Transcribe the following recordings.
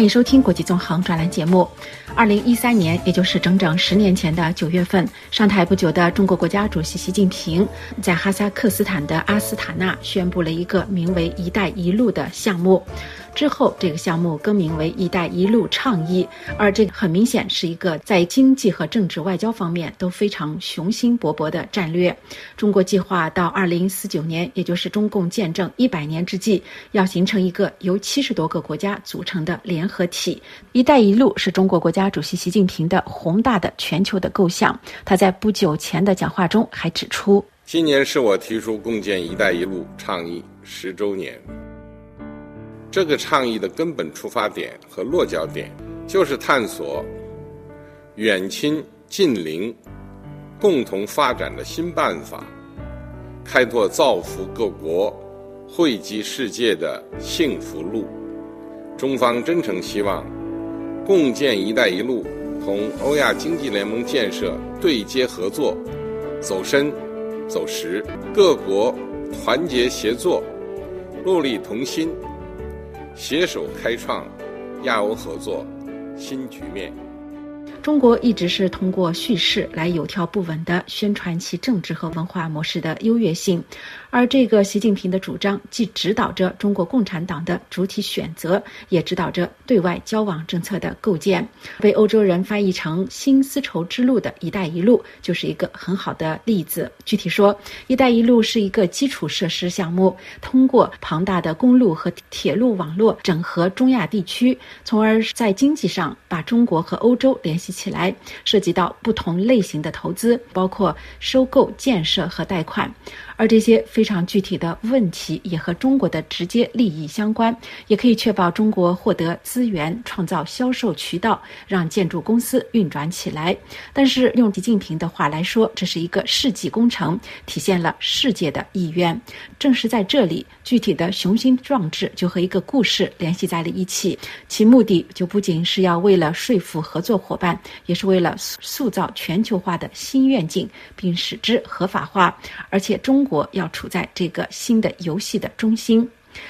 欢迎收听国际纵横专栏节目。二零一三年，也就是整整十年前的九月份，上台不久的中国国家主席习近平在哈萨克斯坦的阿斯塔纳宣布了一个名为“一带一路”的项目。之后，这个项目更名为“一带一路”倡议，而这个很明显是一个在经济和政治外交方面都非常雄心勃勃的战略。中国计划到二零四九年，也就是中共建政一百年之际，要形成一个由七十多个国家组成的联合体。“一带一路”是中国国家主席习近平的宏大的全球的构想。他在不久前的讲话中还指出：“今年是我提出共建“一带一路”倡议十周年。”这个倡议的根本出发点和落脚点，就是探索远亲近邻共同发展的新办法，开拓造福各国、惠及世界的幸福路。中方真诚希望，共建“一带一路”同欧亚经济联盟建设对接合作，走深、走实，各国团结协作，戮力同心。携手开创亚欧合作新局面。中国一直是通过叙事来有条不紊地宣传其政治和文化模式的优越性。而这个习近平的主张，既指导着中国共产党的主体选择，也指导着对外交往政策的构建。被欧洲人翻译成“新丝绸之路”的一带一路，就是一个很好的例子。具体说，一带一路是一个基础设施项目，通过庞大的公路和铁路网络整合中亚地区，从而在经济上把中国和欧洲联系起来，涉及到不同类型的投资，包括收购、建设和贷款。而这些非常具体的问题也和中国的直接利益相关，也可以确保中国获得资源、创造销售渠道，让建筑公司运转起来。但是用习近平的话来说，这是一个世纪工程，体现了世界的意愿。正是在这里，具体的雄心壮志就和一个故事联系在了一起，其目的就不仅是要为了说服合作伙伴，也是为了塑造全球化的新愿景，并使之合法化，而且中。国要处在这个新的游戏的中心。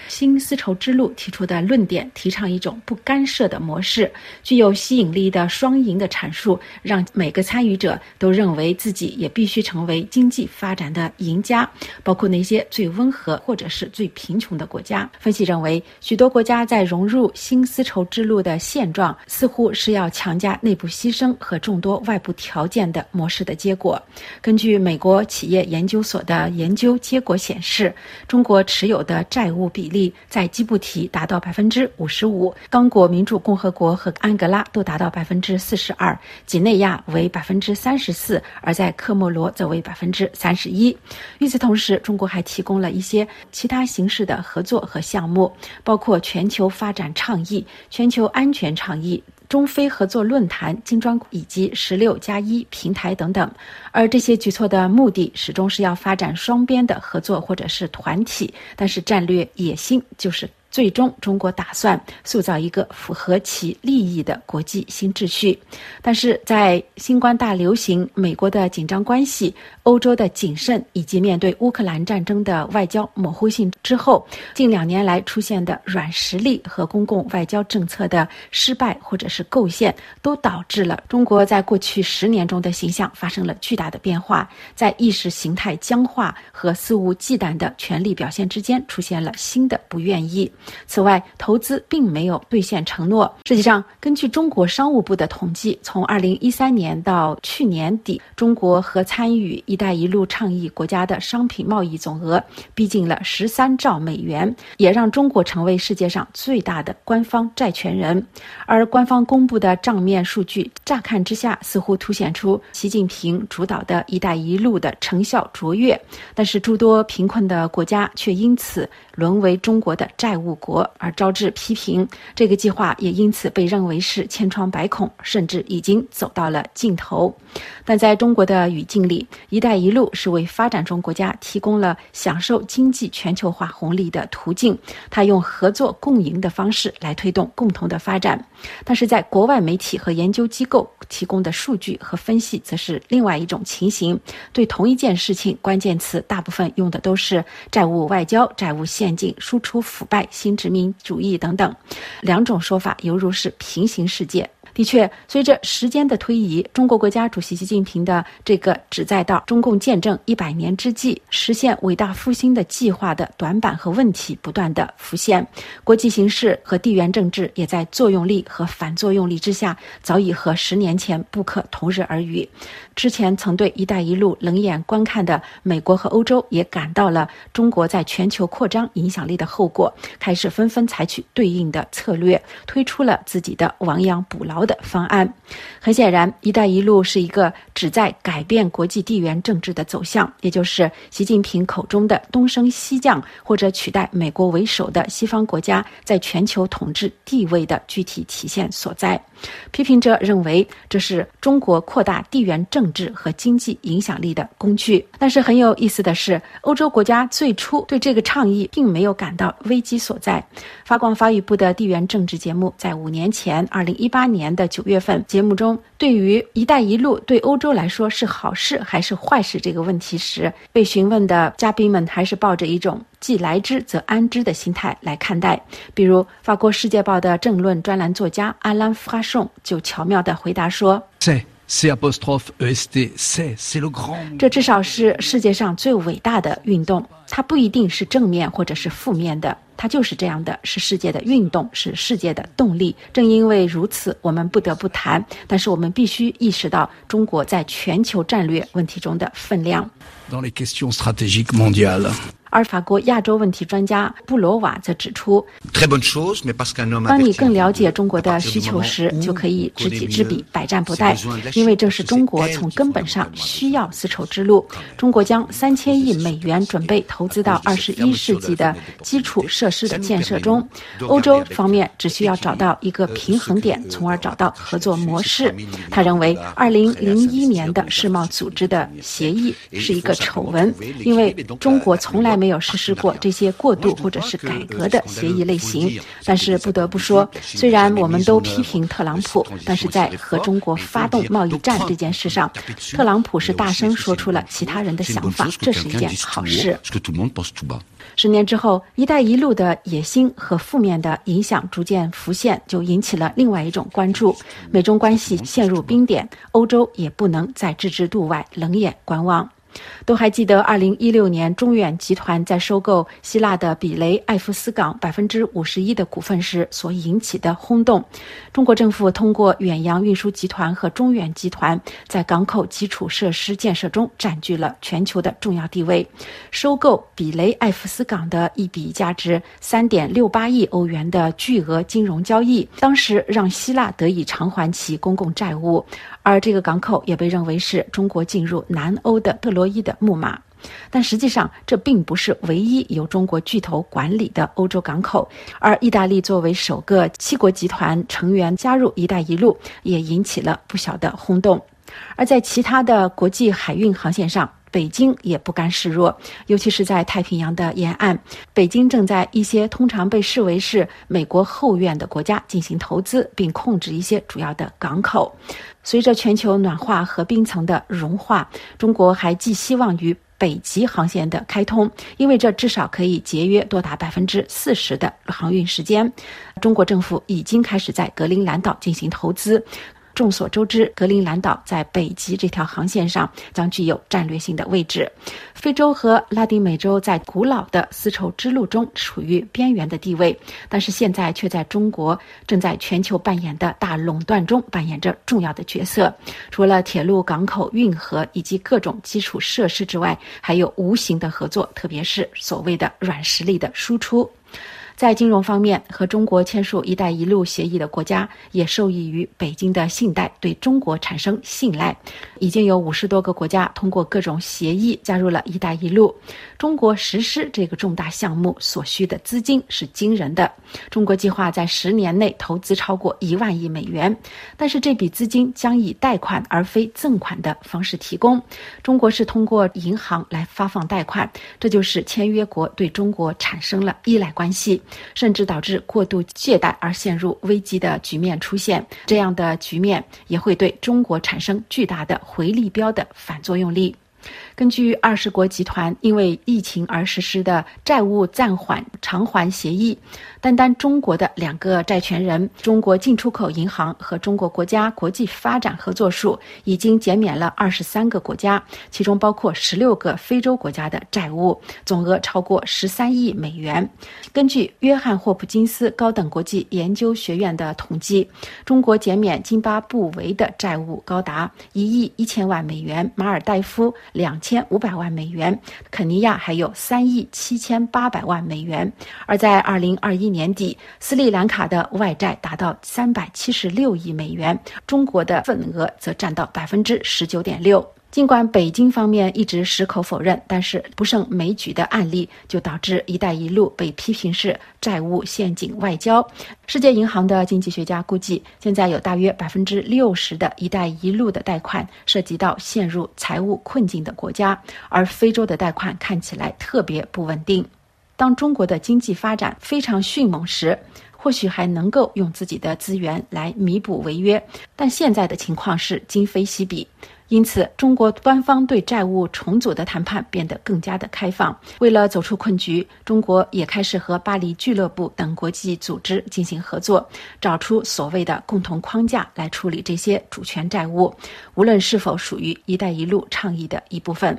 新丝绸之路提出的论点提倡一种不干涉的模式，具有吸引力的双赢的阐述，让每个参与者都认为自己也必须成为经济发展的赢家，包括那些最温和或者是最贫穷的国家。分析认为，许多国家在融入新丝绸之路的现状，似乎是要强加内部牺牲和众多外部条件的模式的结果。根据美国企业研究所的研究结果显示，中国持有的债务。比例在基布提达到百分之五十五，刚果民主共和国和安哥拉都达到百分之四十二，几内亚为百分之三十四，而在科莫罗则为百分之三十一。与此同时，中国还提供了一些其他形式的合作和项目，包括全球发展倡议、全球安全倡议。中非合作论坛、金砖以及“十六加一”平台等等，而这些举措的目的始终是要发展双边的合作或者是团体，但是战略野心就是。最终，中国打算塑造一个符合其利益的国际新秩序，但是在新冠大流行、美国的紧张关系、欧洲的谨慎以及面对乌克兰战争的外交模糊性之后，近两年来出现的软实力和公共外交政策的失败或者是构陷，都导致了中国在过去十年中的形象发生了巨大的变化，在意识形态僵化和肆无忌惮的权力表现之间出现了新的不愿意。此外，投资并没有兑现承诺。实际上，根据中国商务部的统计，从2013年到去年底，中国和参与“一带一路”倡议国家的商品贸易总额逼近了13兆美元，也让中国成为世界上最大的官方债权人。而官方公布的账面数据，乍看之下似乎凸显出习近平主导的一带一路的成效卓越，但是诸多贫困的国家却因此沦为中国的债务。国而招致批评，这个计划也因此被认为是千疮百孔，甚至已经走到了尽头。但在中国的语境里，“一带一路”是为发展中国家提供了享受经济全球化红利的途径，它用合作共赢的方式来推动共同的发展。但是在国外媒体和研究机构提供的数据和分析，则是另外一种情形。对同一件事情，关键词大部分用的都是债务外交、债务陷阱、输出腐败。新殖民主义等等，两种说法犹如是平行世界。的确，随着时间的推移，中国国家主席习近平的这个旨在到中共建政一百年之际实现伟大复兴的计划的短板和问题不断的浮现。国际形势和地缘政治也在作用力和反作用力之下，早已和十年前不可同日而语。之前曾对“一带一路”冷眼观看的美国和欧洲，也感到了中国在全球扩张影响力的后果，开始纷纷采取对应的策略，推出了自己的亡羊补牢。的方案，很显然，“一带一路”是一个旨在改变国际地缘政治的走向，也就是习近平口中的“东升西降”或者取代美国为首的西方国家在全球统治地位的具体体现所在。批评者认为，这是中国扩大地缘政治和经济影响力的工具。但是很有意思的是，欧洲国家最初对这个倡议并没有感到危机所在。法广法语部的地缘政治节目在五年前，二零一八年的九月份节目中，对于“一带一路”对欧洲来说是好事还是坏事这个问题时，被询问的嘉宾们还是抱着一种。既来之则安之的心态来看待，比如法国《世界报》的政论专栏作家阿兰·弗哈颂就巧妙地回答说：“这至少是世界上最伟大的运动，它不一定是正面或者是负面的，它就是这样的，是世界的运动，是世界的动力。正因为如此，我们不得不谈，但是我们必须意识到中国在全球战略问题中的分量。”而法国亚洲问题专家布罗瓦则指出，当你更了解中国的需求时，就可以知己知彼，百战不殆。因为正是中国从根本上需要丝绸之路。中国将三千亿美元准备投资到二十一世纪的基础设施的建设中。欧洲方面只需要找到一个平衡点，从而找到合作模式。他认为，二零零一年的世贸组织的协议是一个丑闻，因为中国从来。没有实施过这些过渡或者是改革的协议类型，但是不得不说，虽然我们都批评特朗普，但是在和中国发动贸易战这件事上，特朗普是大声说出了其他人的想法，这是一件好事。十年之后，“一带一路”的野心和负面的影响逐渐浮现，就引起了另外一种关注：美中关系陷入冰点，欧洲也不能再置之度外，冷眼观望。都还记得，二零一六年中远集团在收购希腊的比雷埃夫斯港百分之五十一的股份时所引起的轰动。中国政府通过远洋运输集团和中远集团，在港口基础设施建设中占据了全球的重要地位。收购比雷埃夫斯港的一笔价值三点六八亿欧元的巨额金融交易，当时让希腊得以偿还其公共债务。而这个港口也被认为是中国进入南欧的特洛罗伊的木马，但实际上这并不是唯一由中国巨头管理的欧洲港口。而意大利作为首个七国集团成员加入“一带一路”，也引起了不小的轰动。而在其他的国际海运航线上，北京也不甘示弱，尤其是在太平洋的沿岸，北京正在一些通常被视为是美国后院的国家进行投资，并控制一些主要的港口。随着全球暖化和冰层的融化，中国还寄希望于北极航线的开通，因为这至少可以节约多达百分之四十的航运时间。中国政府已经开始在格陵兰岛进行投资。众所周知，格陵兰岛在北极这条航线上将具有战略性的位置。非洲和拉丁美洲在古老的丝绸之路中处于边缘的地位，但是现在却在中国正在全球扮演的大垄断中扮演着重要的角色。除了铁路、港口、运河以及各种基础设施之外，还有无形的合作，特别是所谓的软实力的输出。在金融方面，和中国签署“一带一路”协议的国家也受益于北京的信贷对中国产生信赖。已经有五十多个国家通过各种协议加入了一带一路。中国实施这个重大项目所需的资金是惊人的。中国计划在十年内投资超过一万亿美元，但是这笔资金将以贷款而非赠款的方式提供。中国是通过银行来发放贷款，这就是签约国对中国产生了依赖关系。甚至导致过度借贷而陷入危机的局面出现，这样的局面也会对中国产生巨大的回力标的反作用力。根据二十国集团因为疫情而实施的债务暂缓偿还协议，单单中国的两个债权人——中国进出口银行和中国国家国际发展合作署，已经减免了二十三个国家，其中包括十六个非洲国家的债务，总额超过十三亿美元。根据约翰霍普金斯高等国际研究学院的统计，中国减免津巴布韦的债务高达一亿一千万美元，马尔代夫两千。千五百万美元，肯尼亚还有三亿七千八百万美元。而在二零二一年底，斯里兰卡的外债达到三百七十六亿美元，中国的份额则占到百分之十九点六。尽管北京方面一直矢口否认，但是不胜枚举的案例就导致“一带一路”被批评是债务陷阱外交。世界银行的经济学家估计，现在有大约百分之六十的一带一路的贷款涉及到陷入财务困境的国家，而非洲的贷款看起来特别不稳定。当中国的经济发展非常迅猛时，或许还能够用自己的资源来弥补违约，但现在的情况是今非昔比。因此，中国官方对债务重组的谈判变得更加的开放。为了走出困局，中国也开始和巴黎俱乐部等国际组织进行合作，找出所谓的共同框架来处理这些主权债务，无论是否属于“一带一路”倡议的一部分。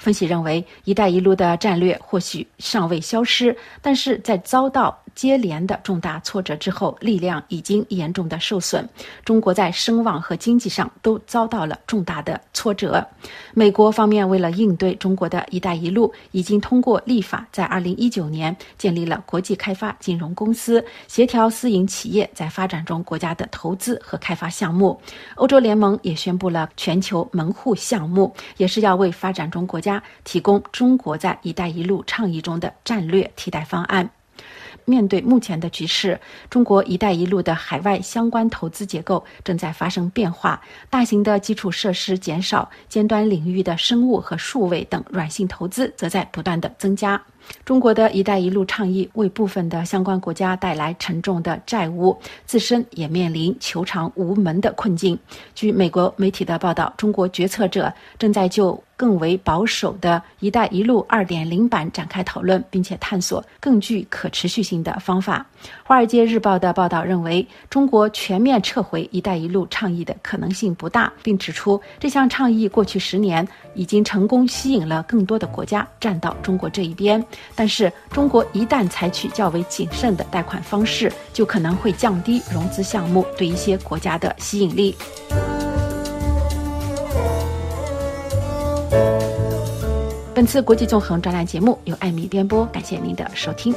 分析认为，“一带一路”的战略或许尚未消失，但是在遭到接连的重大挫折之后，力量已经严重的受损。中国在声望和经济上都遭到了重大的挫折。美国方面为了应对中国的一带一路，已经通过立法，在二零一九年建立了国际开发金融公司，协调私营企业在发展中国家的投资和开发项目。欧洲联盟也宣布了全球门户项目，也是要为发展中国家提供中国在一带一路倡议中的战略替代方案。面对目前的局势，中国“一带一路”的海外相关投资结构正在发生变化，大型的基础设施减少，尖端领域的生物和数位等软性投资则在不断的增加。中国的一带一路倡议为部分的相关国家带来沉重的债务，自身也面临求偿无门的困境。据美国媒体的报道，中国决策者正在就更为保守的一带一路二点零版展开讨论，并且探索更具可持续性的方法。《华尔街日报》的报道认为，中国全面撤回一带一路倡议的可能性不大，并指出这项倡议过去十年已经成功吸引了更多的国家站到中国这一边。但是，中国一旦采取较为谨慎的贷款方式，就可能会降低融资项目对一些国家的吸引力。本次国际纵横专栏节目由艾米编播，感谢您的收听。